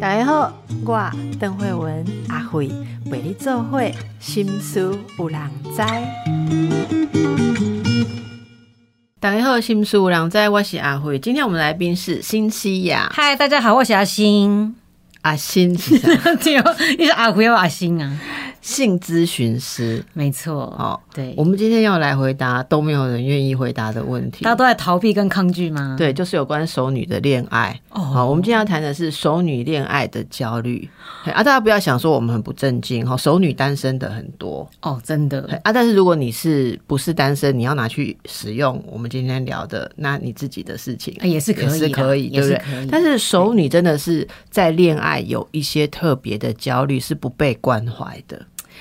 大家好，我邓慧文阿慧为你做会心思有人知。大家好，心思有人知，我是阿慧。今天我们来宾是新西亚嗨，大家好，我是阿星。阿新是啥 对哦，你是阿辉还阿星啊？性咨询师。没错，哦，对，我们今天要来回答都没有人愿意回答的问题大。家都在逃避跟抗拒吗？，对，就是有关熟女的恋爱。哦好，我们今天要谈的是熟女恋爱的焦虑。啊，大家不要想说我们很不正经哈，熟女单身的很多。哦，真的，啊，但是如果你是不是单身，你要拿去使用我们今天聊的，那你自己的事情啊也是可以是可以，对不对？但是熟女真的是在恋爱有一些特别的焦虑，是不被关怀的。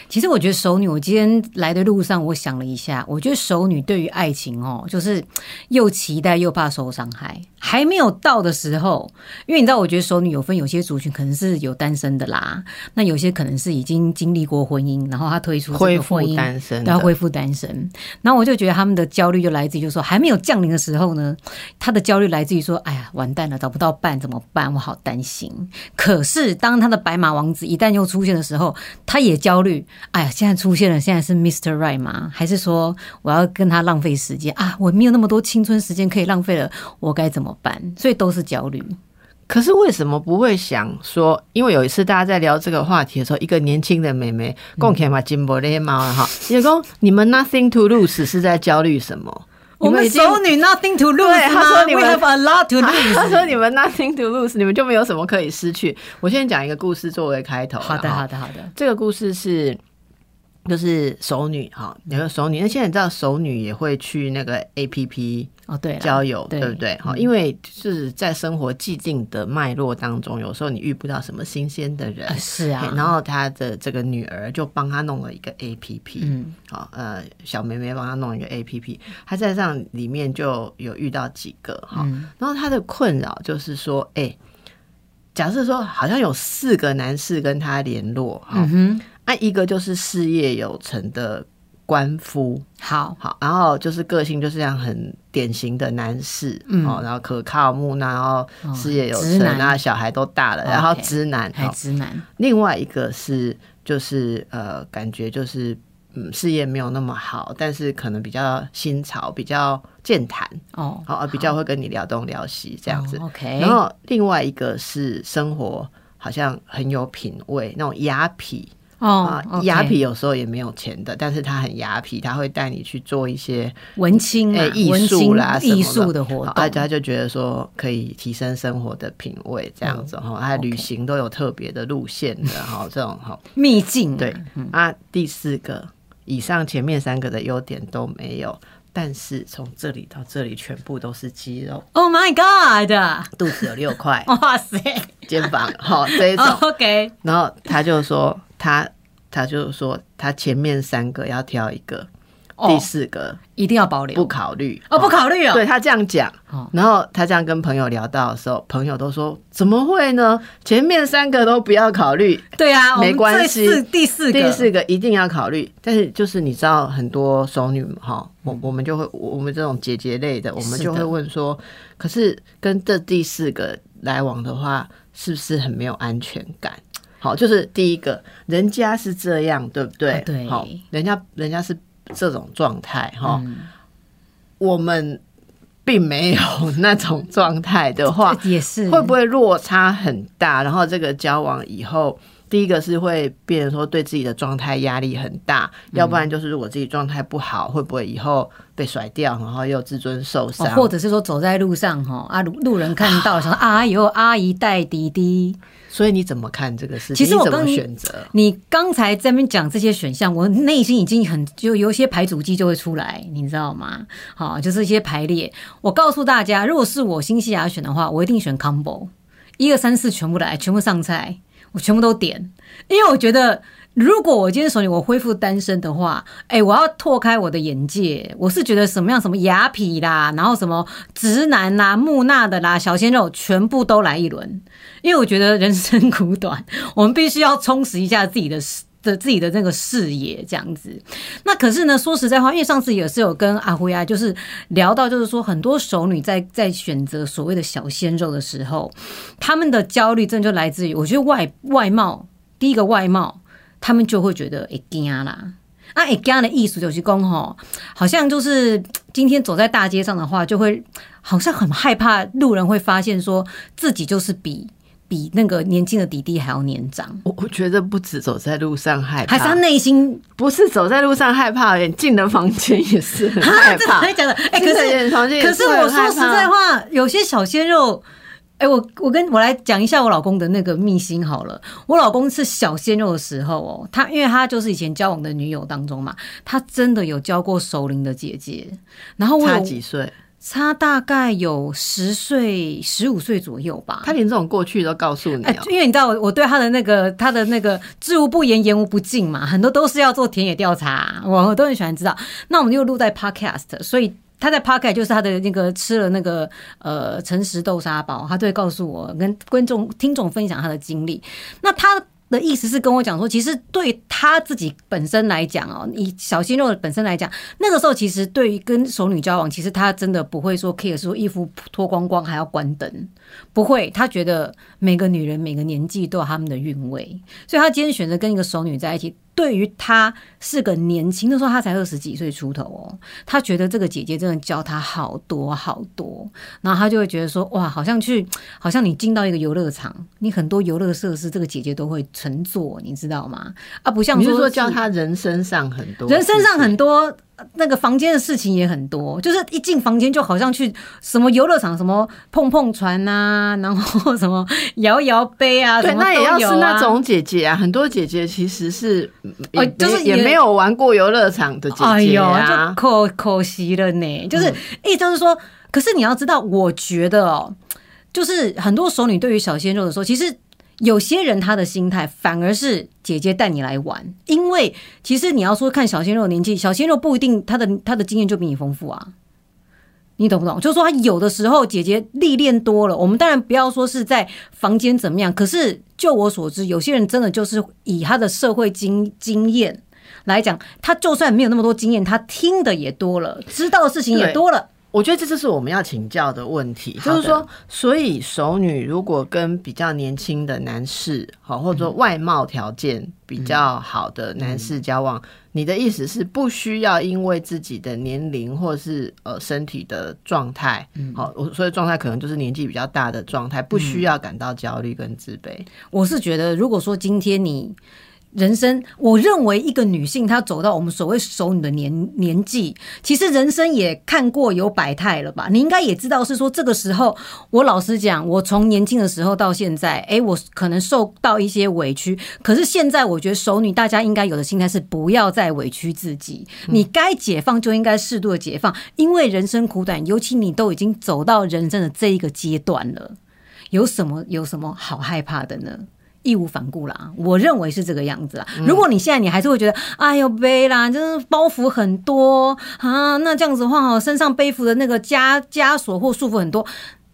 其实我觉得熟女，我今天来的路上，我想了一下，我觉得熟女对于爱情哦，就是又期待又怕受伤害。还没有到的时候，因为你知道，我觉得熟女有分，有些族群可能是有单身的啦，那有些可能是已经经历过婚姻，然后他退出这恢复单身要恢复单身。然后我就觉得他们的焦虑就来自于，就是说还没有降临的时候呢，他的焦虑来自于说，哎呀，完蛋了，找不到伴怎么办？我好担心。可是当他的白马王子一旦又出现的时候，他也焦虑。哎呀，现在出现了，现在是 Mr. Right 吗？还是说我要跟他浪费时间啊？我没有那么多青春时间可以浪费了，我该怎么办？所以都是焦虑。可是为什么不会想说？因为有一次大家在聊这个话题的时候，一个年轻的妹妹共起嘛金伯勒猫哈，也说你们 nothing to lose 是在焦虑什么？我们熟女 nothing to lose 他说你们 have a lot to lose。说你们 nothing to lose，你们就没有什么可以失去。我先讲一个故事作为开头。好的，好的，好的。这个故事是就是熟女哈，有个熟女，那现在你知道熟女也会去那个 A P P 哦，对，交友，对。对不对？好，嗯。因为就是在生活既定的脉络当中，有时候你遇不到什么新鲜的人啊，是啊，然后他的这个女儿就帮他弄了一个 A P P，嗯，好，呃，小妹妹帮他弄一个 A P P，他在上里面就有遇到几个哈，嗯。然后他的困扰就是说，哎、假设说好像有四个男士跟他联络哈，嗯哼，啊，一个就是事业有成的官夫，好，好，然后就是个性就是这样很典型的男士，嗯哦，然后可靠木讷，然后哦事业有成，直男然后小孩都大了，然后直男，还，直男，另外一个是就是呃，感觉就是嗯，事业没有那么好，但是可能比较新潮，比较健谈，哦，好，呃比较会跟你聊东聊西这样子。哦 OK，然后另外一个是生活好像很有品味，那种雅痞哦雅痞有时候也没有钱的，但是他很雅痞，他会带你去做一些文青啊，诶艺术啦艺术的活动。大动，家就觉得说可以提升生活的品味这样子哈，他旅行都有特别的路线的哈，这种哈秘境啊，对啊，第四个以上前面三个的优点都没有。但是从这里到这里全部都是肌肉，，Oh my God，肚子有六块，哇塞。肩膀好这一种，，OK，然后他就说他他就说他前面三个要挑一个，哦。第四个一定要保留。不考虑。哦，不考虑哦，对他这样讲。哦，然后他这样跟朋友聊到的时候，朋友都说怎么会呢？前面三个都不要考虑，对啊，没关系。第四个，第四个一定要考虑。但是就是你知道很多熟女哈，我我们就会我们这种姐姐类的，我们就会问说，可是跟这第四个来往的话，是不是很没有安全感？好，就是第一个，人家是这样，对不对？啊对好，人家人家是这种状态哈，嗯我们并没有那种状态的话，也是会不会落差很大？然后这个交往以后，第一个是会变成说对自己的状态压力很大，嗯要不然就是如果自己状态不好，会不会以后被甩掉，然后又自尊受哦伤？或者是说走在路上哈啊，路路人看到想说啊，有阿姨带弟弟。所以你怎么看这个事情？其实我刚选择？你刚才在那边讲这些选项，我内心已经很就有一些排组机就会出来，你知道吗？好，就是一些排列。我告诉大家，如果是我新西亚选的话，我一定选 combo，一二三四全部来，全部上菜，我全部都点，因为我觉得。如果我今天手里我恢复单身的话，哎、我要拓开我的眼界。我是觉得什么样什么雅痞啦，然后什么直男啦、木讷的啦、小鲜肉，全部都来一轮。因为我觉得人生苦短，我们必须要充实一下自己的的自己的那个视野这样子。那可是呢，说实在话，因为上次也是有跟阿辉啊，就是聊到，就是说很多熟女在在选择所谓的小鲜肉的时候，他们的焦虑真的就来自于，我觉得外外貌，第一个外貌，他们就会觉得会惊啦。啊，会惊的艺术就是讲吼，好像就是今天走在大街上的话，就会好像很害怕路人会发现说自己就是比比那个年轻的弟弟还要年长。我我觉得不止走在路上害怕，还是他内心不是走在路上害怕，连进了房间也是很害真的怕。还讲的，哎、可是可是我说实在话，有些小鲜肉。哎、我我跟我来讲一下我老公的那个秘辛好了。我老公是小鲜肉的时候哦，他因为他就是以前交往的女友当中嘛，他真的有交过熟龄的姐姐，然后我差几岁，差大概有十岁、十五岁左右吧。他连这种过去都告诉你。因为你知道我我对他的那个他的那个知无不言，言无不尽嘛，很多都是要做田野调查，我我都很喜欢知道。那我们就录在 podcast，所以他在 podcast 就是他的那个吃了那个呃诚实豆沙包，他都会告诉我跟观众听众分享他的经历。那他。的意思是跟我讲说，其实对他自己本身来讲哦，以小鲜肉本身来讲，那个时候其实对于跟熟女交往，其实他真的不会说 care 说衣服脱光光还要关灯，不会，他觉得每个女人每个年纪都有他们的韵味，所以他今天选择跟一个熟女在一起。对于他是个年轻的时候，他才二十几岁出头哦，他觉得这个姐姐真的教他好多好多，然后他就会觉得说，哇，好像去，好像你进到一个游乐场，你很多游乐设施，这个姐姐都会乘坐，你知道吗？啊，不像你是说说教他人生上很多，人身上很多那个房间的事情也很多，就是一进房间就好像去什么游乐场，什么碰碰船啊，然后什么摇摇杯啊，对，那也要是那种姐姐啊，很多姐姐其实是就是也没有玩过游乐场的姐姐哎呦，啊就。可可惜了呢。就是意思就是说，可是你要知道，我觉得哦，就是很多熟女对于小鲜肉的时候，其实。有些人他的心态反而是姐姐带你来玩，因为其实你要说看小鲜肉的年纪，小鲜肉不一定他的他的经验就比你丰富啊，你懂不懂？就是说他有的时候姐姐历练多了，我们当然不要说是在房间怎么样，可是就我所知，有些人真的就是以他的社会经经验来讲，他就算没有那么多经验，他听的也多了，知道的事情也多了。我觉得这就是我们要请教的问题，就是说，所以熟女如果跟比较年轻的男士，好或者说外貌条件比较好的男士交往，你的意思是不需要因为自己的年龄或是呃身体的状态，好，我所以状态可能就是年纪比较大的状态，不需要感到焦虑跟自卑。我是觉得，如果说今天你人生，我认为一个女性她走到我们所谓熟女的年年纪，其实人生也看过有百态了吧？你应该也知道，是说这个时候，我老实讲，我从年轻的时候到现在，诶，我可能受到一些委屈，可是现在我觉得熟女大家应该有的心态是不要再委屈自己，你该解放就应该适度的解放，因为人生苦短，尤其你都已经走到人生的这一个阶段了。有什么有什么好害怕的呢？义无反顾啦，我认为是这个样子啦。如果你现在你还是会觉得，哎呦背啦，就是包袱很多啊，那这样子的话，哦，身上背负的那个枷枷锁或束缚很多，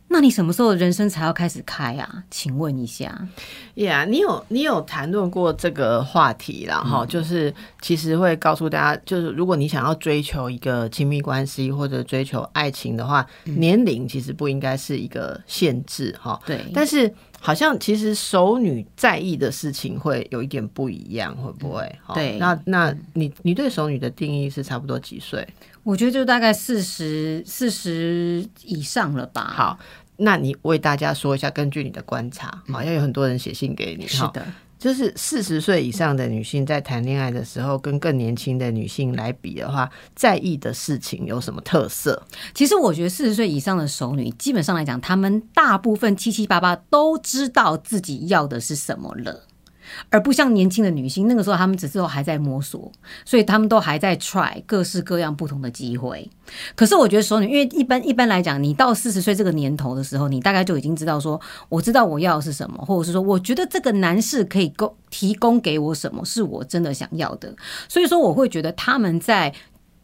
那你什么时候人生才要开始开啊？请问一下，Yeah，你有你有谈论过这个话题啦，哈、就是其实会告诉大家，就是如果你想要追求一个亲密关系或者追求爱情的话，年龄其实不应该是一个限制哈。对，但是好像其实熟女在意的事情会有一点不一样，会不会？哈对那那你你对熟女的定义是差不多几岁？我觉得就大概四十四十以上了吧。，好，那你为大家说一下，根据你的观察，好像有很多人写信给你，是的。就是四十岁以上的女性在谈恋爱的时候，跟更年轻的女性来比的话，在意的事情有什么特色？其实我觉得四十岁以上的熟女，基本上来讲，她们大部分七七八八都知道自己要的是什么了。而不像年轻的女性，那个时候她们只是还在摸索，所以她们都还在 try 各式各样不同的机会。可是我觉得熟女，因为一般一般来讲，你到四十岁这个年头的时候，你大概就已经知道说，我知道我要的是什么，或者是说，我觉得这个男士可以供提供给我什么，是我真的想要的。所以说，我会觉得他们在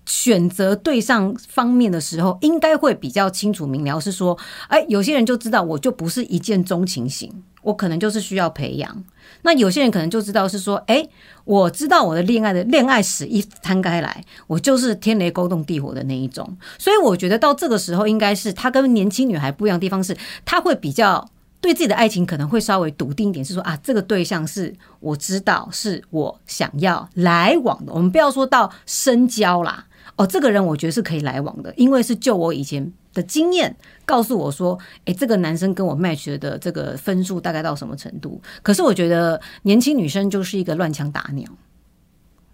选择对象方面的时候，应该会比较清楚明了，是说，哎，有些人就知道我就不是一见钟情型，我可能就是需要培养。那有些人可能就知道是说，哎，我知道我的恋爱的恋爱史一摊开来，我就是天雷勾动地火的那一种。所以我觉得到这个时候，应该是他跟年轻女孩不一样的地方是，他会比较对自己的爱情可能会稍微笃定一点，是说啊，这个对象是我知道是我想要来往的。我们不要说到深交啦。哦，这个人我觉得是可以来往的，因为是就我以前的经验告诉我说，诶，这个男生跟我 match 的这个分数大概到什么程度？可是我觉得年轻女生就是一个乱枪打鸟。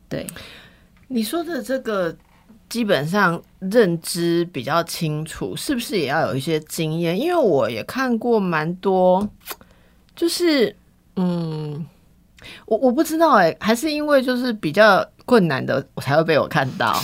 对，你说的这个基本上认知比较清楚，是不是也要有一些经验？因为我也看过蛮多，就是嗯，我我不知道哎，还是因为就是比较。困难的我才会被我看到，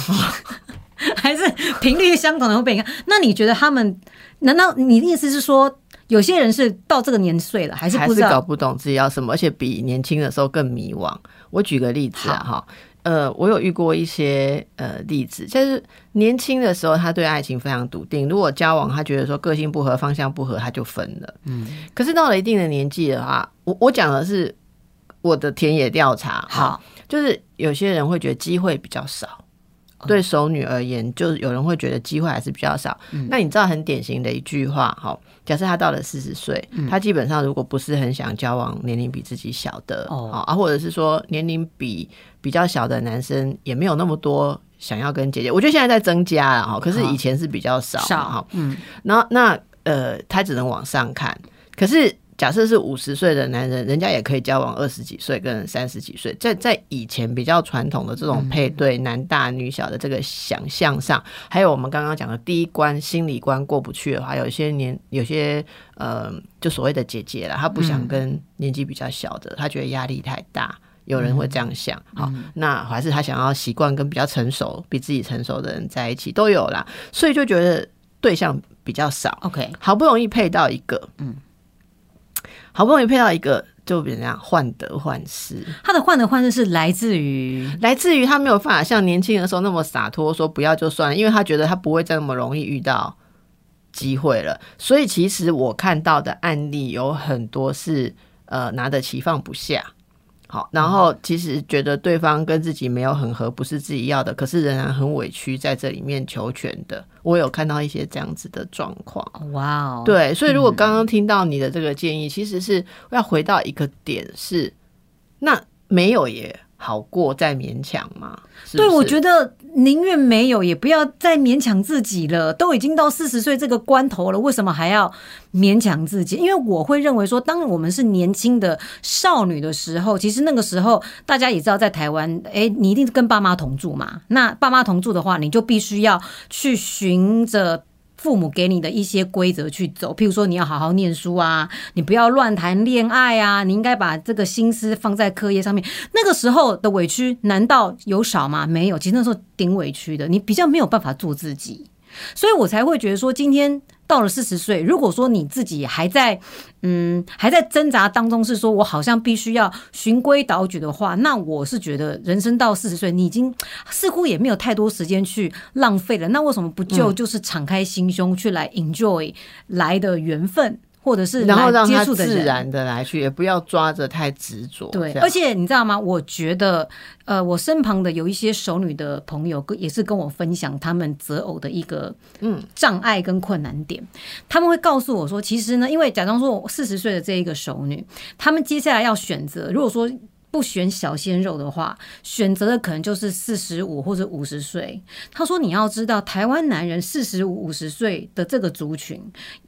还是频率相同的会被你看？那你觉得他们？难道你的意思是说，有些人是到这个年岁了，还是还是搞不懂自己要什么，而且比年轻的时候更迷惘？我举个例子啊，哈，呃，我有遇过一些呃例子，就是年轻的时候他对爱情非常笃定，如果交往他觉得说个性不合、方向不合，他就分了。嗯，可是到了一定的年纪的话，我我讲的是我的田野调查，好。就是有些人会觉得机会比较少，对熟女而言，就是有人会觉得机会还是比较少。那你知道很典型的一句话哈，假设他到了四十岁，他基本上如果不是很想交往年龄比自己小的哦啊，或者是说年龄比比较小的男生也没有那么多想要跟姐姐，我觉得现在在增加了哈，可是以前是比较少哈。嗯，然后那呃，他只能往上看，可是。假设是五十岁的男人，人家也可以交往二十几岁跟三十几岁，在在以前比较传统的这种配对男大女小的这个想象上，还有我们刚刚讲的第一关心理关过不去的话，有一些年有些呃，就所谓的姐姐啦，她不想跟年纪比较小的，她觉得压力太大，有人会这样想。好，那还是她想要习惯跟比较成熟、比自己成熟的人在一起，都有啦，所以就觉得对象比较少。OK，好不容易配到一个，嗯。好不容易配到一个，就怎样患得患失。他的患得患失是来自于，来自于他没有办法像年轻的时候那么洒脱，说不要就算了，因为他觉得他不会再那么容易遇到机会了。所以其实我看到的案例有很多是，呃，拿得起放不下。好，然后其实觉得对方跟自己没有很合，不是自己要的，可是仍然很委屈，在这里面求全的，我有看到一些这样子的状况。哇哦，对，所以如果刚刚听到你的这个建议，其实是要回到一个点，是那没有也。好过再勉强嘛？对，我觉得宁愿没有，也不要再勉强自己了。都已经到四十岁这个关头了，为什么还要勉强自己？因为我会认为说，当我们是年轻的少女的时候，其实那个时候大家也知道，在台湾，哎，你一定是跟爸妈同住嘛。那爸妈同住的话，你就必须要去寻着。父母给你的一些规则去走，譬如说你要好好念书啊，你不要乱谈恋爱啊，你应该把这个心思放在课业上面。那个时候的委屈难道有少吗？没有，其实那时候顶委屈的，你比较没有办法做自己，所以我才会觉得说今天。到了四十岁，如果说你自己还在，嗯，还在挣扎当中，是说我好像必须要循规蹈矩的话，那我是觉得人生到四十岁，你已经 似乎也没有太多时间去浪费了。那为什么不就就是敞开心胸去来 enjoy 来的缘分？或者是然后让他自然的来去，也不要抓着太执着。对，而且你知道吗？我觉得，呃，我身旁的有一些熟女的朋友，跟也是跟我分享他们择偶的一个嗯障碍跟困难点。他们会告诉我说，其实呢，因为假装说我四十岁的这一个熟女，他们接下来要选择，如果说。不选小鲜肉的话，选择的可能就是四十五或者五十岁。他说：“你要知道，台湾男人四十五、五十岁的这个族群，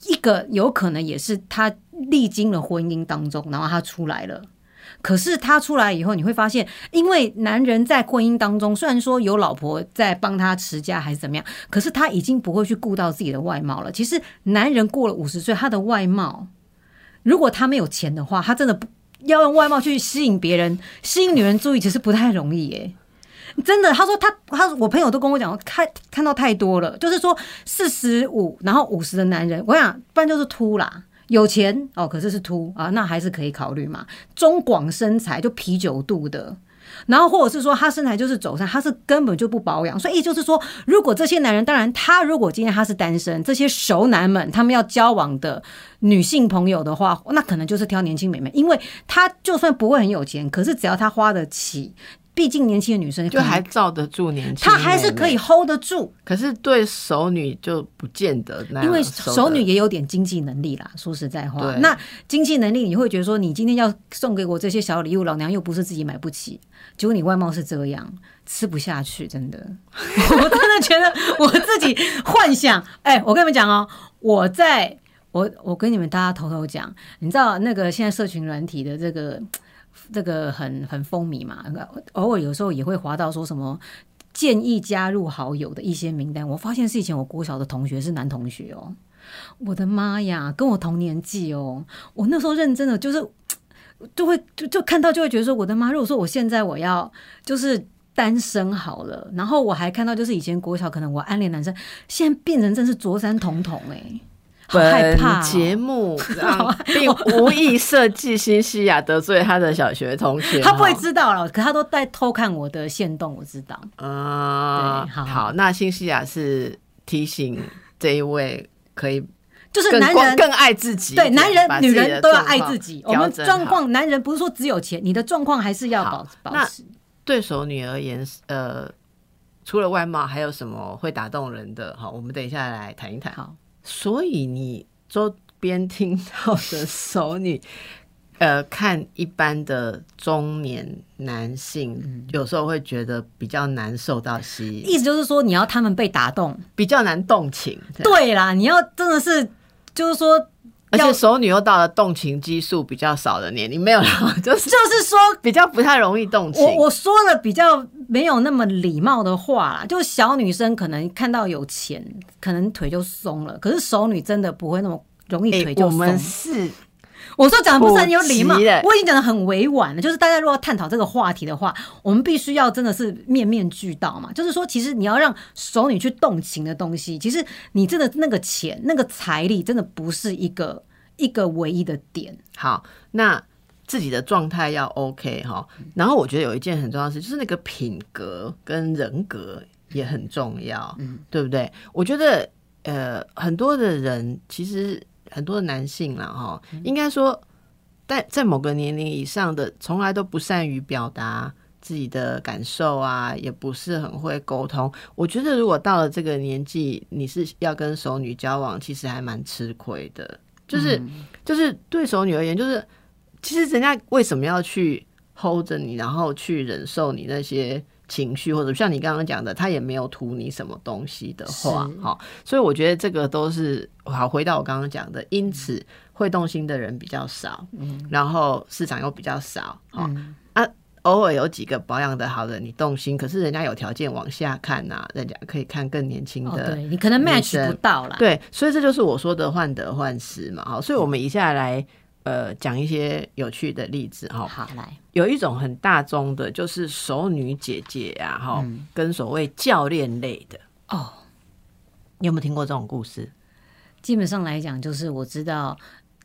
一个有可能也是他历经了婚姻当中，然后他出来了。可是他出来以后，你会发现，因为男人在婚姻当中，虽然说有老婆在帮他持家还是怎么样，可是他已经不会去顾到自己的外貌了。其实，男人过了五十岁，他的外貌，如果他没有钱的话，他真的不。”要用外貌去吸引别人，吸引女人注意，其实不太容易耶。真的，他说他他我朋友都跟我讲，看看到太多了，就是说四十五然后五十的男人，我想不然就是秃啦，有钱哦，可是是秃啊，那还是可以考虑嘛。中广身材就啤酒肚的，然后或者是说他身材就是走散，他是根本就不保养，所以就是说，如果这些男人，当然他如果今天他是单身，这些熟男们他们要交往的女性朋友的话，那可能就是挑年轻美眉，因为他就算不会很有钱，可是只要他花得起。毕竟年轻的女生就还罩得住年轻，她还是可以 hold 得住。可是对熟女就不见得，因为熟女也有点经济能力啦。说实在话，那经济能力你会觉得说，你今天要送给我这些小礼物，老娘又不是自己买不起，结果你外貌是这样，吃不下去，真的。我真的觉得我自己幻想，哎，我跟你们讲哦，我在我我跟你们大家偷偷讲，你知道那个现在社群软体的这个。这个很很风靡嘛，偶尔有时候也会滑到说什么建议加入好友的一些名单。我发现是以前我国小的同学是男同学哦，我的妈呀，跟我同年纪哦。我那时候认真的就是 就会就就看到就会觉得说，我的妈！如果说我现在我要就是单身好了，然后我还看到就是以前国小可能我暗恋男生，现在变成真是卓山童童哎。本节目 并无意设计新西亚得罪他的小学同学，他不会知道了。可他都在偷看我的线动，我知道。啊，好，那新西亚是提醒这一位可以，就是男人更爱自己，对，男人女人都要爱自己。我们状况，男人不是说只有钱，你的状况还是要保保持。对手女而言，呃，除了外貌，还有什么会打动人的？好，我们等一下来谈一谈。好。所以你周边听到的熟女，呃，看一般的中年男性，有时候会觉得比较难受到吸引。意思就是说，你要他们被打动，比较难动情。对啦，你要真的是，就是说。而且熟女又到了动情激素比较少的年龄，没有了，就是就是说比较不太容易动情。我我说了比较没有那么礼貌的话啦，就小女生可能看到有钱，可能腿就松了。可是熟女真的不会那么容易腿就松。我们是我说讲的不是很有礼貌，我已经讲的很委婉了。就是大家如果要探讨这个话题的话，我们必须要真的是面面俱到嘛。就是说，其实你要让熟女去动情的东西，其实你真的那个钱、那个财力，真的不是一个。一个唯一的点，好，那自己的状态要 OK 哈，然后我觉得有一件很重要的事，就是那个品格跟人格也很重要，嗯，对不对？我觉得呃，很多的人其实很多的男性啦哈，应该说在在某个年龄以上的，从来都不善于表达自己的感受啊，也不是很会沟通。我觉得如果到了这个年纪，你是要跟熟女交往，其实还蛮吃亏的。就是就是对熟女而言，就是其实人家为什么要去 hold 着你，然后去忍受你那些情绪，或者像你刚刚讲的，他也没有图你什么东西的话，哈，所以我觉得这个都是好。回到我刚刚讲的，因此会动心的人比较少，嗯，然后市场又比较少，哈。偶尔有几个保养的好的，你动心，可是人家有条件往下看呐，人家可以看更年轻的，对你可能 match 不到啦。对，所以这就是我说的患得患失嘛。好，所以我们一下来呃讲一些有趣的例子哈。好，来有一种很大宗的，就是熟女姐姐呀，哈，跟所谓教练类的哦，你有没有听过这种故事？基本上来讲，就是我知道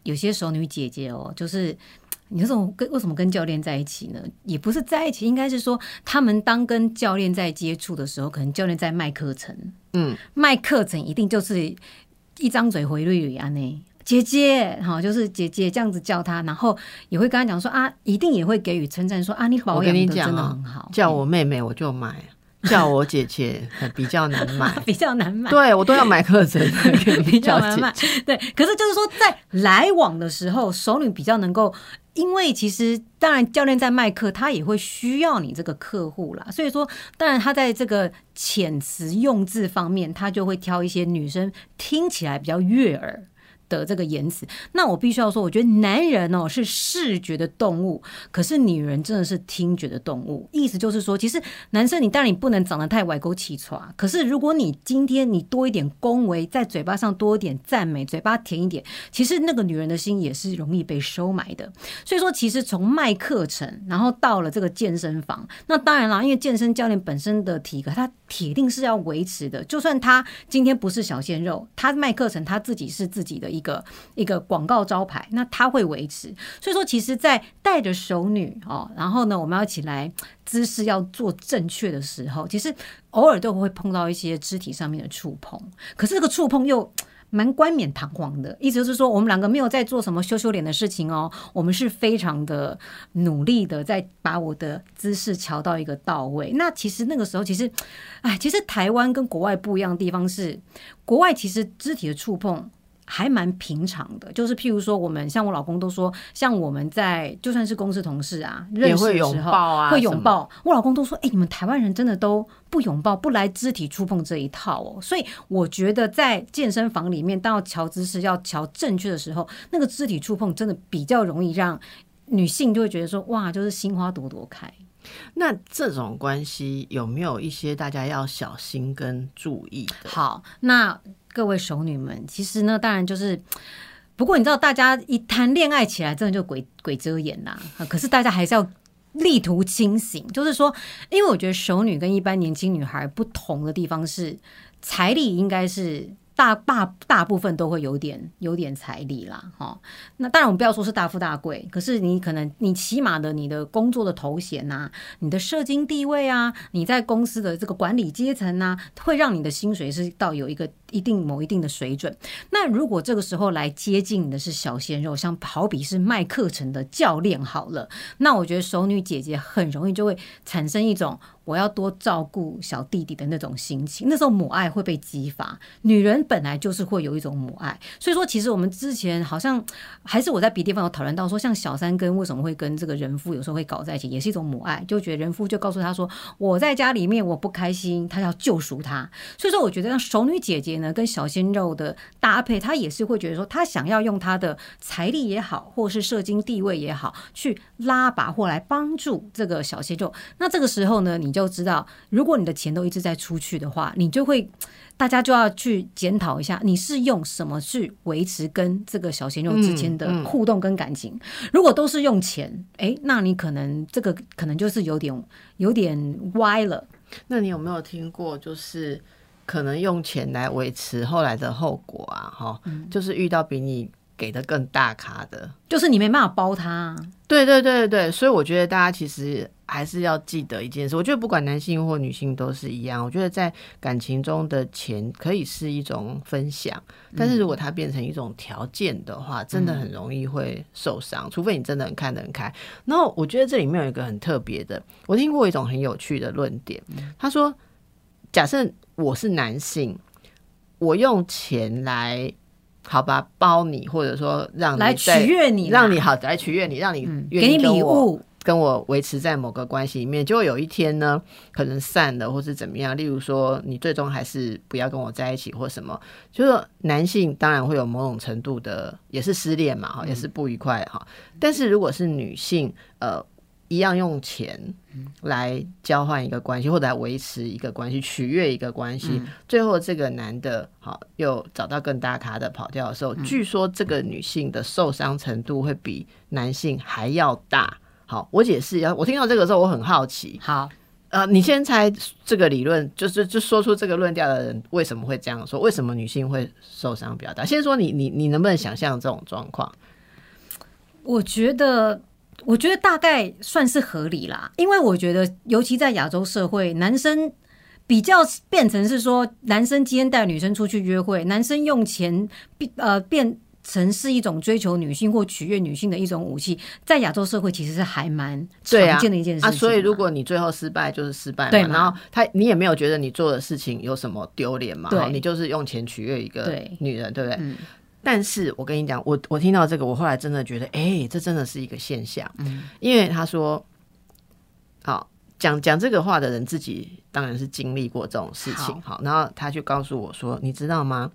有些熟女姐姐哦，就是。你这种跟为什么跟教练在一起呢？也不是在一起，应该是说他们当跟教练在接触的时候，可能教练在卖课程，嗯，卖课程一定就是一张嘴回绿绿啊，呢姐姐，好，就是姐姐这样子叫她，然后也会跟她讲说啊，一定也会给予称赞，说啊，你保养的真的很好，叫我妹妹我就买。叫我姐姐比较难买，比较难买。对我都要买课程，比较 难买。对，可是就是说，在来往的时候，熟女比较能够，因为其实当然教练在卖课，他也会需要你这个客户啦。所以说，当然他在这个遣词用字方面，他就会挑一些女生听起来比较悦耳。的这个言辞，那我必须要说，我觉得男人哦是视觉的动物，可是女人真的是听觉的动物。意思就是说，其实男生你当然你不能长得太歪勾起床，可是如果你今天你多一点恭维，在嘴巴上多一点赞美，嘴巴甜一点，其实那个女人的心也是容易被收买的。所以说，其实从卖课程，然后到了这个健身房，那当然啦，因为健身教练本身的体格，他铁定是要维持的。就算他今天不是小鲜肉，他卖课程，他自己是自己的。一个一个广告招牌，那它会维持。所以说，其实，在带着熟女哦，然后呢，我们要起来姿势要做正确的时候，其实偶尔都会碰到一些肢体上面的触碰，可是这个触碰又。蛮冠冕堂皇的，意思就是说，我们两个没有在做什么羞羞脸的事情哦，我们是非常的努力的，在把我的姿势调到一个到位。那其实那个时候，其实，哎，其实台湾跟国外不一样的地方是，国外其实肢体的触碰。还蛮平常的，就是譬如说，我们像我老公都说，像我们在就算是公司同事啊，认识的时候会拥抱。我老公都说，哎，你们台湾人真的都不拥抱，不来肢体触碰这一套哦。所以我觉得在健身房里面，当要调姿势、要调正确的时候，那个肢体触碰真的比较容易让女性就会觉得说，哇，就是心花朵朵开。那这种关系有没有一些大家要小心跟注意的？好，那。各位熟女们，其实呢，当然就是，不过你知道，大家一谈恋爱起来，真的就鬼鬼遮眼呐。可是大家还是要力图清醒，就是说，因为我觉得熟女跟一般年轻女孩不同的地方是，彩礼应该是。大大大部分都会有点有点财力啦，哈。那当然我们不要说是大富大贵，可是你可能你起码的你的工作的头衔呐，你的社经地位啊，你在公司的这个管理阶层呐，会让你的薪水是到有一个一定某一定的水准。那如果这个时候来接近你的是小鲜肉，像好比是卖课程的教练好了，那我觉得熟女姐姐很容易就会产生一种。我要多照顾小弟弟的那种心情，那时候母爱会被激发。女人本来就是会有一种母爱，所以说其实我们之前好像还是我在别地方有讨论到说，像小三跟为什么会跟这个人夫有时候会搞在一起，也是一种母爱，就觉得人夫就告诉他说我在家里面我不开心，他要救赎他。所以说我觉得像熟女姐姐呢跟小鲜肉的搭配，她也是会觉得说她想要用她的财力也好，或是社经地位也好，去拉拔或来帮助这个小鲜肉。那这个时候呢，你。就知道，如果你的钱都一直在出去的话，你就会，大家就要去检讨一下，你是用什么去维持跟这个小鲜肉之间的互动跟感情。如果都是用钱，哎，那你可能这个可能就是有点有点歪了。那你有没有听过，就是可能用钱来维持后来的后果啊？哈，就是遇到比你。给的更大卡的，就是你没办法包他。对对对对对，所以我觉得大家其实还是要记得一件事。我觉得不管男性或女性都是一样。我觉得在感情中的钱可以是一种分享，但是如果它变成一种条件的话，真的很容易会受伤。除非你真的很看得很开。然后我觉得这里面有一个很特别的，我听过一种很有趣的论点。他说，假设我是男性，我用钱来。好吧，包你，或者说让你来取悦你，让你好来取悦你，让你给你礼物，跟我维持在某个关系里面，就会有一天呢，可能散了，或是怎么样。例如说，你最终还是不要跟我在一起，或什么。就是男性当然会有某种程度的，也是失恋嘛，哈，也是不愉快哈。但是如果是女性，呃。一样用钱来交换一个关系，或者来维持一个关系、取悦一个关系。最后这个男的，好又找到更大咖的跑掉的时候，据说这个女性的受伤程度会比男性还要大。好，我解释一下。我听到这个时候，我很好奇。好，呃，你先猜这个理论，就是就说出这个论调的人为什么会这样说？为什么女性会受伤比较大？先说你，你你能不能想象这种状况？我觉得。我觉得大概算是合理啦，因为我觉得，尤其在亚洲社会，男生比较变成是说，男生今天带女生出去约会，男生用钱变呃变成是一种追求女性或取悦女性的一种武器，在亚洲社会其实是还蛮常见的一件事啊。所以如果你最后失败，就是失败，对。然后他你也没有觉得你做的事情有什么丢脸嘛？对，你就是用钱取悦一个女人，对不对？但是我跟你讲，我我听到这个，我后来真的觉得，哎，这真的是一个现象。嗯，因为他说，好讲讲这个话的人自己当然是经历过这种事情。好，然后他就告诉我说，你知道吗？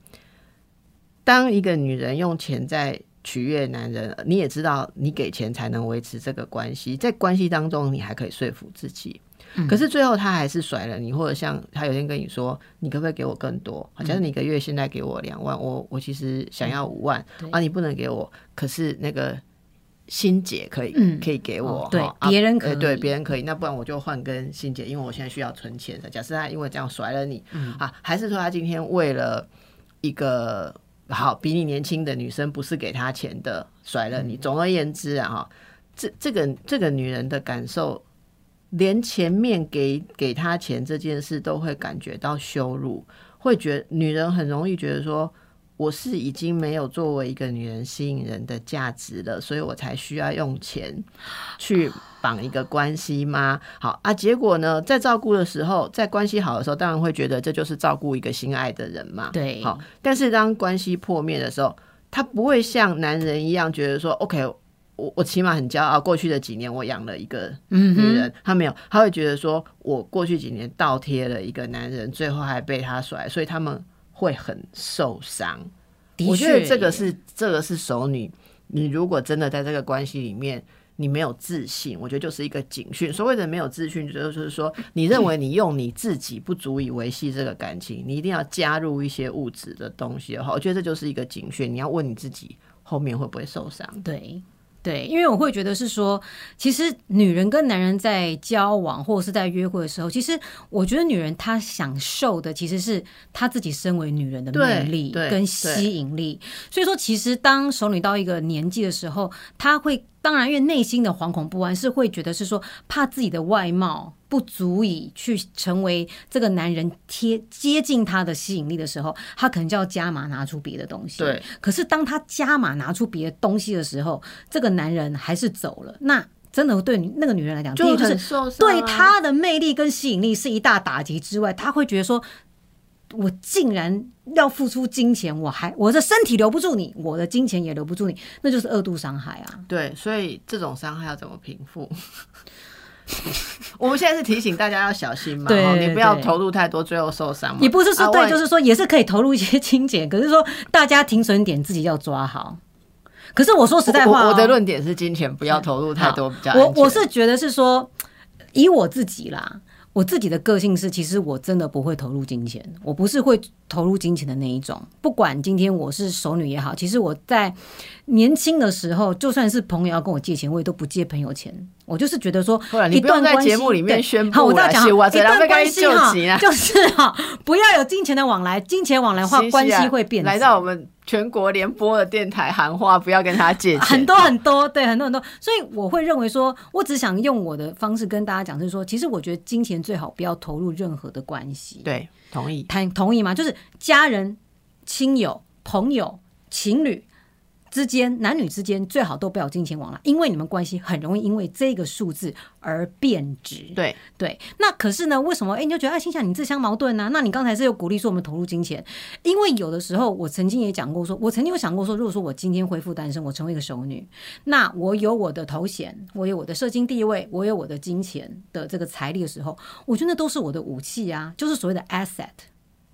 当一个女人用钱在取悦男人，你也知道，你给钱才能维持这个关系，在关系当中，你还可以说服自己。可是最后他还是甩了你，或者像他有天跟你说，你可不可以给我更多？好像是你一个月现在给我两万，我我其实想要五万啊，你不能给我。可是那个欣姐可以，可以给我，对，别人可以，对，别人可以。那不然我就换跟欣姐，因为我现在需要存钱的。假设他因为这样甩了你啊，还是说他今天为了一个好比你年轻的女生不是给他钱的，甩了你。总而言之啊，哈，这这个这个女人的感受，连前面给给他钱这件事都会感觉到羞辱，会觉女人很容易觉得说。我是已经没有作为一个女人吸引人的价值了，所以我才需要用钱去绑一个关系吗？好啊，结果呢，在照顾的时候，在关系好的时候，当然会觉得这就是照顾一个心爱的人嘛。对，好，但是当关系破灭的时候，他不会像男人一样觉得说，OK，我我起码很骄傲，过去的几年我养了一个女人，他没有，他会觉得说我过去几年倒贴了一个男人，最后还被他甩，所以他们。会很受伤，我觉得这个是这个是熟女。你如果真的在这个关系里面，你没有自信，我觉得就是一个警讯。所谓的没有自信，就是说你认为你用你自己不足以维系这个感情，你一定要加入一些物质的东西的话，我觉得这就是一个警讯。你要问你自己，后面会不会受伤？对。对，因为我会觉得是说，其实女人跟男人在交往或者是在约会的时候，其实我觉得女人她享受的其实是她自己身为女人的魅力跟吸引力。所以说，其实当熟女到一个年纪的时候，她会。当然，因为内心的惶恐不安是会觉得是说怕自己的外貌不足以去成为这个男人贴接近他的吸引力的时候，他可能就要加码拿出别的东西。对。可是当他加码拿出别的东西的时候，这个男人还是走了。那真的对那个女人来讲，就是对他的魅力跟吸引力是一大打击之外，他会觉得说。我竟然要付出金钱，我还我的身体留不住你，我的金钱也留不住你，那就是二度伤害啊！对，所以这种伤害要怎么平复？我们现在是提醒大家要小心嘛，对，你不要投入太多，最后受伤。也不是说对，就是说也是可以投入一些金钱，可是说大家停损点自己要抓好。可是我说实在话，我的论点是金钱不要投入太多比较。我我是觉得是说以我自己啦。我自己的个性是，其实我真的不会投入金钱，我不是会投入金钱的那一种。不管今天我是熟女也好，其实我在年轻的时候，就算是朋友要跟我借钱，我也都不借朋友钱。我就是觉得说，一段在节目里面宣布，我在讲一段关系哈，就是哈，不要有金钱的往来，金钱往来的话，关系会变。来到我们全国联播的电台喊话，不要跟他借钱，很多很多，对，很多很多。所以我会认为说，我只想用我的方式跟大家讲，就是说，其实我觉得金钱最好不要投入任何的关系。对，同意，同同意吗？就是家人、亲友、朋友、情侣。之间男女之间最好都不要金钱往来，因为你们关系很容易因为这个数字而变质。对对，那可是呢？为什么？哎，你就觉得哎，心想你自相矛盾呢？那你刚才是有鼓励说我们投入金钱，因为有的时候我曾经也讲过，说我曾经有想过说，如果说我今天恢复单身，我成为一个熟女，那我有我的头衔，我有我的社经地位，我有我的金钱的这个财力的时候，我觉得那都是我的武器啊，就是所谓的 asset。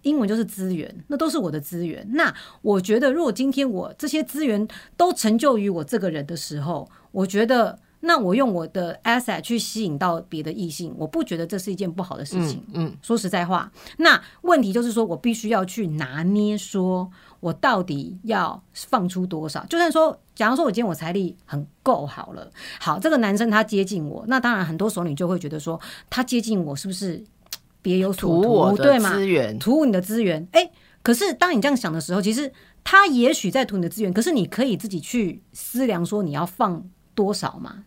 英文就是资源，那都是我的资源。那我觉得，如果今天我这些资源都成就于我这个人的时候，我觉得，那我用我的 asset 去吸引到别的异性，我不觉得这是一件不好的事情。嗯，说实在话，那问题就是说我必须要去拿捏，说我到底要放出多少。就算说，假如说我今天我财力很够好了，好，这个男生他接近我，那当然很多熟女就会觉得说，他接近我是不是？别有所图，对吗？图你的资源，哎，可是当你这样想的时候，其实他也许在图你的资源，可是你可以自己去思量，说你要放多少嘛。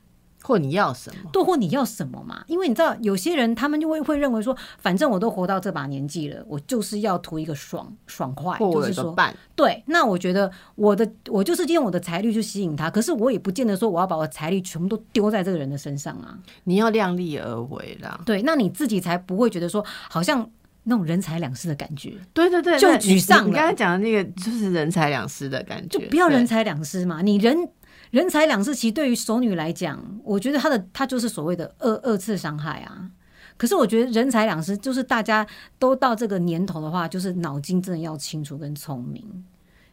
或你要什么？对，或你要什么嘛？因为你知道，有些人他们就会会认为说，反正我都活到这把年纪了，我就是要图一个爽爽快，就是说，对。那我觉得我的我就是用我的财力去吸引他，可是我也不见得说我要把我财力全部都丢在这个人的身上啊。你要量力而为啦。对，那你自己才不会觉得说，好像那种人财两失的感觉。对对对，就沮丧。你刚才讲的那个就是人财两失的感觉，就不要人财两失嘛。你人。人财两失，其实对于熟女来讲，我觉得她的她就是所谓的二二次伤害啊。可是我觉得人财两失，就是大家都到这个年头的话，就是脑筋真的要清楚跟聪明。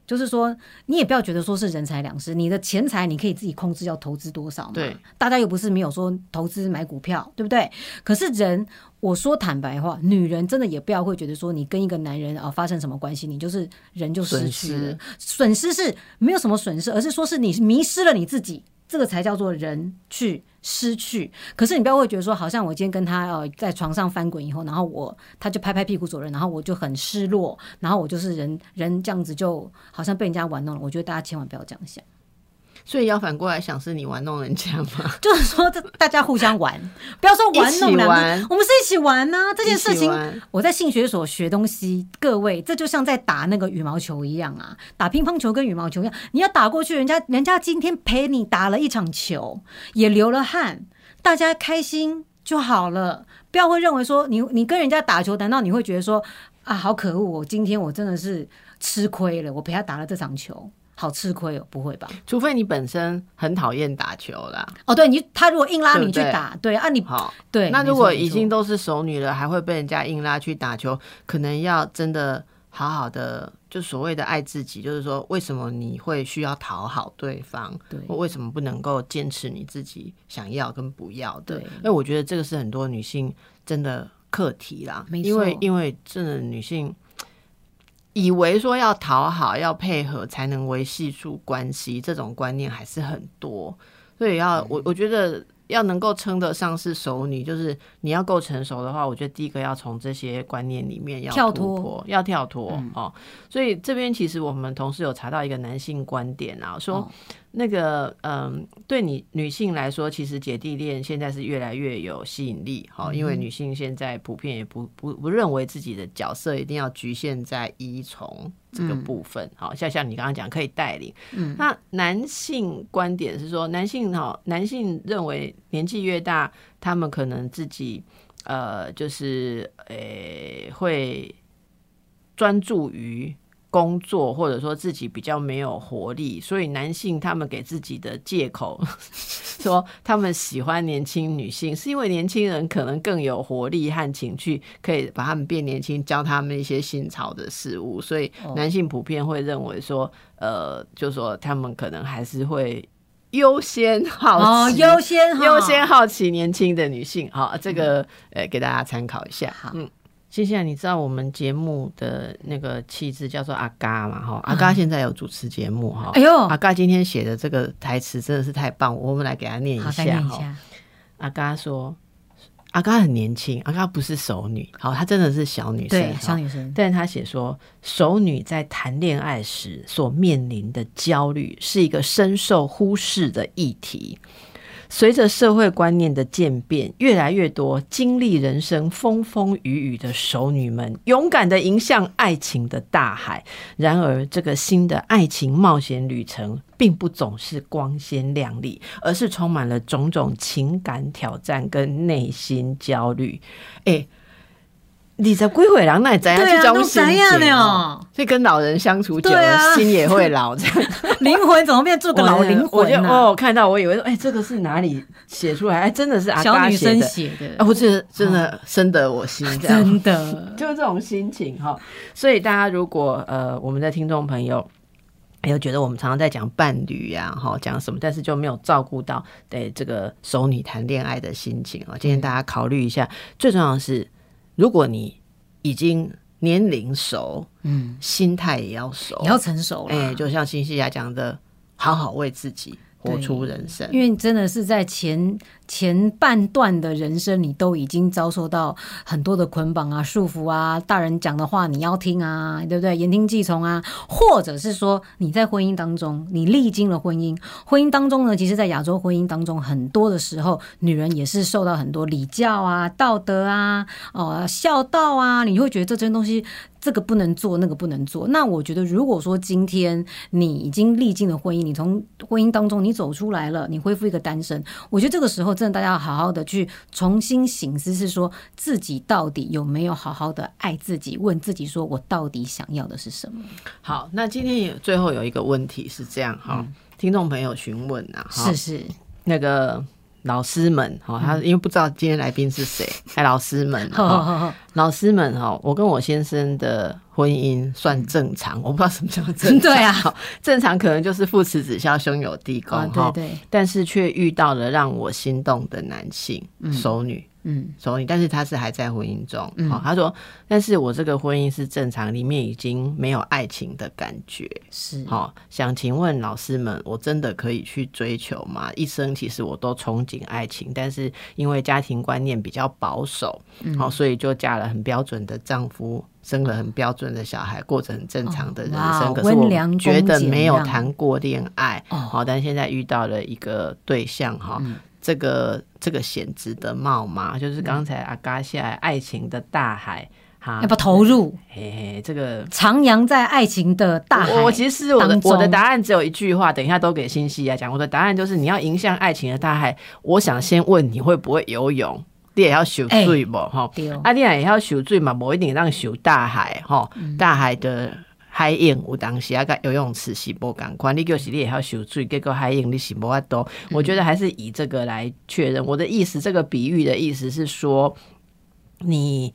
就是说，你也不要觉得说是人财两失，你的钱财你可以自己控制要投资多少嘛。对，大家又不是没有说投资买股票，对不对？可是人，我说坦白话，女人真的也不要会觉得说你跟一个男人啊发生什么关系，你就是人就失去了。损失是没有什么损失，而是说是你迷失了你自己。这个才叫做人去失去。可是你不要会觉得说，好像我今天跟他呃在床上翻滚以后，然后我他就拍拍屁股走人，然后我就很失落，然后我就是人人这样子就好像被人家玩弄了。我觉得大家千万不要这样想。所以要反过来想，是你玩弄人家吗？就是说，这大家互相玩，不要说玩弄我们是一起玩呢、这件事情，情我在性学所学东西，各位，这就像在打那个羽毛球一样啊，打乒乓球跟羽毛球一样，你要打过去，人家人家今天陪你打了一场球，也流了汗，大家开心就好了，不要会认为说你你跟人家打球，难道你会觉得说啊，好可恶，我今天我真的是吃亏了，我陪他打了这场球。好吃亏哦，不会吧？除非你本身很讨厌打球啦。哦，对你，他如果硬拉你去打，对啊，你好，对，那如果已经都是熟女了，还会被人家硬拉去打球，可能要真的好好的，就所谓的爱自己，就是说，为什么你会需要讨好对方？对或为什么不能够坚持你自己想要跟不要的？对因为我觉得这个是很多女性真的课题啦。没错因为因为真的女性。以为说要讨好、要配合才能维系住关系，这种观念还是很多。所以要我我觉得要能够称得上是熟女，就是你要够成熟的话，我觉得第一个要从这些观念里面要跳脱，要跳脱、哦。所以这边其实我们同事有查到一个男性观点啊，说哦那个嗯，对你女性来说，其实姐弟恋现在是越来越有吸引力哈、因为女性现在普遍也不不不认为自己的角色一定要局限在依从这个部分，好、像像你刚刚讲可以带领，嗯，那男性观点是说，男性哈，男性认为年纪越大，他们可能自己呃，就是呃会专注于工作，或者说自己比较没有活力，所以男性他们给自己的借口 说他们喜欢年轻女性，是因为年轻人可能更有活力和情趣，可以把他们变年轻，教他们一些新潮的事物，所以哦男性普遍会认为说，呃，就说他们可能还是会。优先好哦，奇，优先优先好奇年轻的女性，好，这个呃给大家参考一下。好嗯，接下来你知道我们节目的那个气质叫做阿嘎嘛？哈，阿嘎现在有主持节目哈。哎呦阿嘎今天写的这个台词真的是太棒，我们来给他念，一下哈。再念一下。阿嘎说，阿嘎很年轻，阿嘎不是熟女，好，她真的是小女生，对，小女生，但是她写说，熟女在谈恋爱时所面临的焦虑是一个深受忽视的议题。随着社会观念的渐变，越来越多经历人生风风雨雨的熟女们，勇敢的迎向爱情的大海。然而，这个新的爱情冒险旅程，并不总是光鲜亮丽，而是充满了种种情感挑战跟内心焦虑。诶，二十几岁人那也怎样对啊，都这种心怎样情哦？所以跟老人相处久了，啊心也会老。这样 灵魂怎么变做个老灵我就魂呢？哦，看到我以为说，哎、这个是哪里写出来？哎，真的是阿小女生嘎写的。写的，啊，不是，真的深得我心，这样真的。就是这种心情哈。所以大家如果呃，我们的听众朋友。有觉得我们常常在讲伴侣呀、哈，讲什么，但是就没有照顾到对这个熟女谈恋爱的心情啊。今天大家考虑一下，最重要的是，如果你已经年龄熟，嗯，心态也要熟，也要成熟了。哎、就像新西亚讲的，好好为自己活出人生。因为真的是在前前半段的人生，你都已经遭受到很多的捆绑啊、束缚啊，大人讲的话你要听啊，对不对？言听计从啊，或者是说你在婚姻当中，你历经了婚姻，婚姻当中呢，其实，在亚洲婚姻当中，很多的时候，女人也是受到很多礼教啊、道德啊、哦、孝道啊，你会觉得这些东西。这个不能做，那个不能做。那我觉得，如果说今天你已经历经了婚姻，你从婚姻当中你走出来了，你恢复一个单身，我觉得这个时候真的大家要好好的去重新醒思，是说自己到底有没有好好的爱自己，问自己说我到底想要的是什么？好，那今天也最后有一个问题是这样哈，听众朋友询问啊，哈是是，那个老师们哈，他因为不知道今天来宾是谁，哎，老师们 老师们哈，我跟我先生的婚姻算正常，我不知道什么叫正常，对啊，正常可能就是父慈子孝，兄友弟恭啊，哈对，对，但是却遇到了让我心动的男性，熟女。嗯所以，但是他是还在婚姻中。好、他说，但是我这个婚姻是正常，里面已经没有爱情的感觉。是，好、想请问老师们，我真的可以去追求吗？一生其实我都憧憬爱情，但是因为家庭观念比较保守，好、所以就嫁了很标准的丈夫，生了很标准的小孩，过着很正常的人哇生。可是我觉得没有谈过恋爱，哦好、但现在遇到了一个对象，哈、这个这个显值得冒吗？就是刚才阿嘎下来爱情的大海，哈要不要投入？嘿嘿，这个徜徉在爱情的大海。我我其实我的我的答案只有一句话，等一下都给新西来讲。我的答案就是你要迎向爱情的大海，我想先问你会不会游泳。你也要受水不哈？啊，你也要受水嘛，不一定让受大海哈。嗯大海的海泳有当时啊，个游泳池是无共款，你就是你也要受水，结果海泳你是无法多。我觉得还是以这个来确认。我的意思，这个比喻的意思是说，你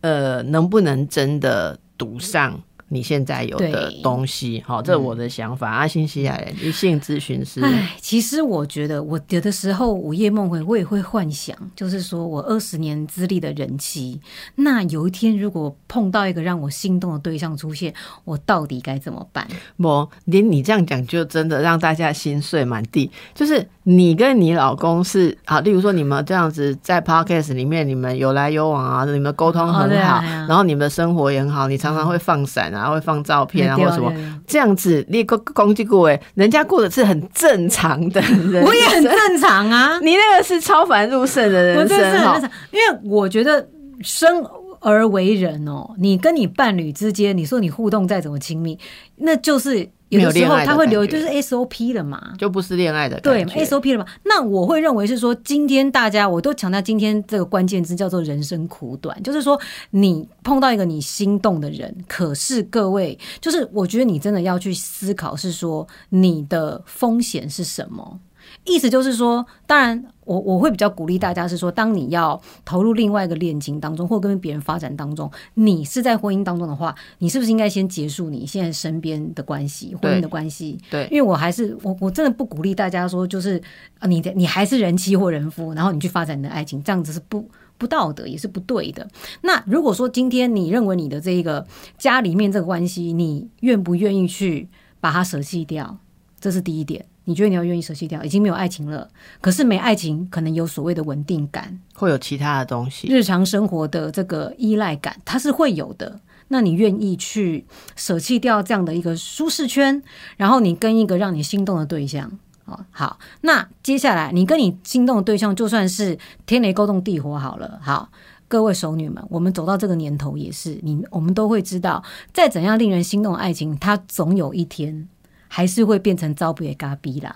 呃能不能真的读上你现在有的东西？好，这是我的想法。阿新西亚人一性咨询师，哎，其实我觉得，我有的时候午夜梦回，我也会幻想，就是说我二十年资历的人妻，那有一天如果碰到一个让我心动的对象出现，我到底该怎么办？不，连你这样讲，就真的让大家心碎满地。就是你跟你老公是啊，例如说你们这样子在 podcast 里面，你们有来有往啊，你们沟通哦很好，然后你们的生活也很好，你常常会放闪啊，会放照片啊，对或什么这样子，你攻攻击过哎，人家过的是很正常的人，我也很正常啊，你那个是超凡入圣的人生哈真的是很正。常，因为我觉得生而为人哦，你跟你伴侣之间，你说你互动再怎么亲密，那就是有的时候他会留，就是 SOP 了嘛。就不是恋爱的对 SOP 了嘛？那我会认为是说，今天大家我都强调，今天这个关键字叫做人生苦短，就是说你碰到一个你心动的人，可是各位，就是我觉得你真的要去思考，是说你的风险是什么。意思就是说，当然我我会比较鼓励大家是说，当你要投入另外一个恋情当中，或跟别人发展当中，你是在婚姻当中的话，你是不是应该先结束你现在身边的关系，婚姻的关系？对因为我还是我我真的不鼓励大家说，就是啊，你的你还是人妻或人夫，然后你去发展你的爱情，这样子是不不道德，也是不对的。那如果说今天你认为你的这一个家里面这个关系，你愿不愿意去把它舍弃掉？这是第一点。你觉得你要愿意舍弃掉，已经没有爱情了，可是没爱情，可能有所谓的稳定感，会有其他的东西。日常生活的这个依赖感，它是会有的。那你愿意去舍弃掉这样的一个舒适圈，然后你跟一个让你心动的对象，哦，好，那接下来你跟你心动的对象，就算是天雷勾动地火好了，好，各位熟女们，我们走到这个年头也是，你我们都会知道，再怎样令人心动的爱情，它总有一天还是会变成糟比咖逼啦。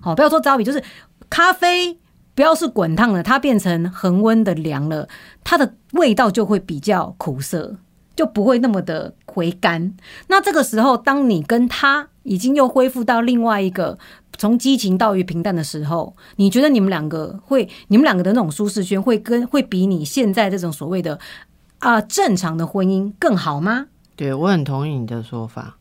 好，不要说糟比，就是咖啡。不要是滚烫的，它变成恒温的凉了，它的味道就会比较苦涩，就不会那么的回甘。那这个时候，当你跟他已经又恢复到另外一个从激情到于平淡的时候，你觉得你们两个会，你们两个的那种舒适圈会跟会比你现在这种所谓的啊、正常的婚姻更好吗？对我很同意你的说法。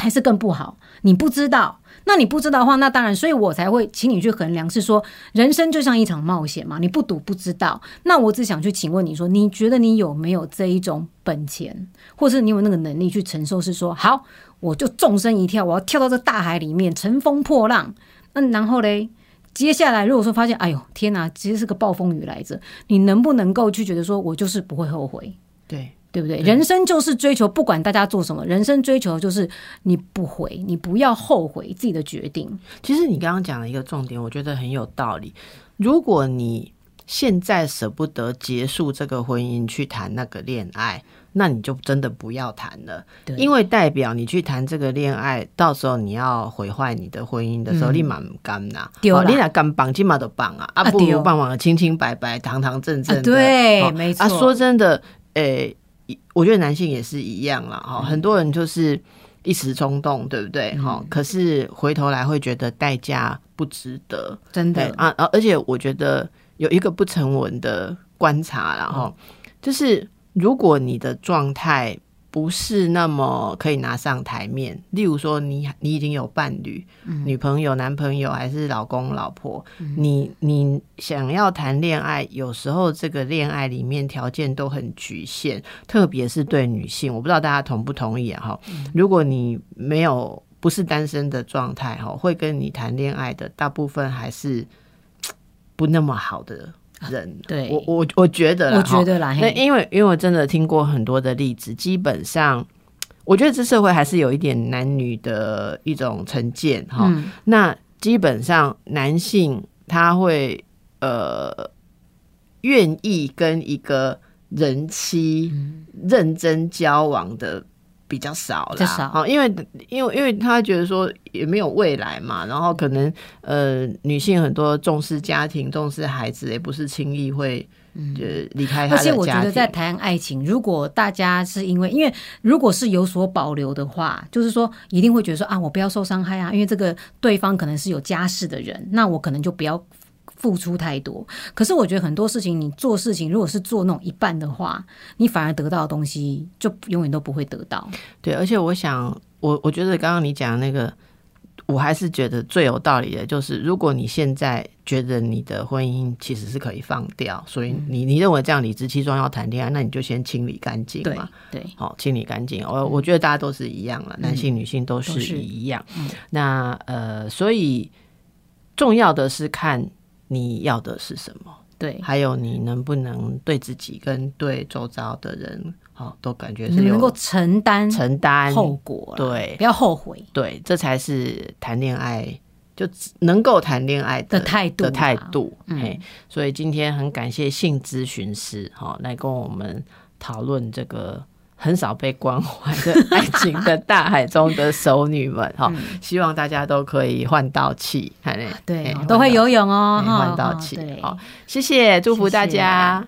还是更不好？你不知道，那你不知道的话，那当然，所以我才会请你去衡量，是说人生就像一场冒险嘛，你不赌不知道。那我只想去请问你说，你觉得你有没有这一种本钱，或是你有那个能力去承受？是说，好，我就纵身一跳，我要跳到这大海里面，乘风破浪。那然后嘞？接下来，如果说发现，哎呦天哪，其实是个暴风雨来着，你能不能够去觉得说，我就是不会后悔？对，对不对？人生就是追求，不管大家做什么，人生追求就是你不悔，你不要后悔自己的决定。其实你刚刚讲的一个重点，我觉得很有道理。如果你现在舍不得结束这个婚姻去谈那个恋爱，那你就真的不要谈了，因为代表你去谈这个恋爱，到时候你要毁坏你的婚姻的时候，嗯。立马唔甘呐，你俩敢绑，起码都绑啊，啊，不如绑绑的清清白白、堂堂正正的。啊对哦。没错。啊，说真的，诶、我觉得男性也是一样啦，嗯。哈、很多人就是一时冲动，对不对？哈、可是回头来会觉得代价不值得，真的，啊，啊而且我觉得有一个不成文的观察啦，哈、就是如果你的状态不是那么可以拿上台面。例如说你，你已经有伴侣、女朋友、男朋友，还是老公、老婆，你你想要谈恋爱，有时候这个恋爱里面条件都很局限，特别是对女性，我不知道大家同不同意啊？哈，如果你没有不是单身的状态，哈，会跟你谈恋爱的大部分还是不那么好的。人，对我我我觉得，我觉得啦，那因为因为我真的听过很多的例子，基本上我觉得这社会还是有一点男女的一种成见哈。那基本上男性他会呃愿意跟一个人妻认真交往的。比较少啦，好，因为因为因为他觉得说也没有未来嘛，然后可能呃女性很多重视家庭，重视孩子，也不是轻易会就离开他的而且我觉得在谈爱情，如果大家是因为因为如果是有所保留的话，就是说一定会觉得说啊，我不要受伤害啊，因为这个对方可能是有家室的人，那我可能就不要。付出太多，可是我觉得很多事情，你做事情如果是做那种一半的话，你反而得到的东西就永远都不会得到。对，而且我想，我我觉得刚刚你讲的那个，我还是觉得最有道理的，就是如果你现在觉得你的婚姻其实是可以放掉，所以你你认为这样理直气壮要谈恋爱，那你就先清理干净嘛。对，好，清理干净。我我觉得大家都是一样了，男性女性都是一样。那呃，所以重要的是看。你要的是什么？对，还有你能不能对自己跟对周遭的人，好都感觉是能够承担承担后果，对，不要后悔，对，这才是谈恋爱就能够谈恋爱的态度的态度。嘿，所以今天很感谢性咨询师哈来跟我们讨论这个。很少被关怀的爱情的大海中的熟女们哈，希望大家都可以换到气，对，都会游泳哦，换到气，好，谢谢，祝福大家。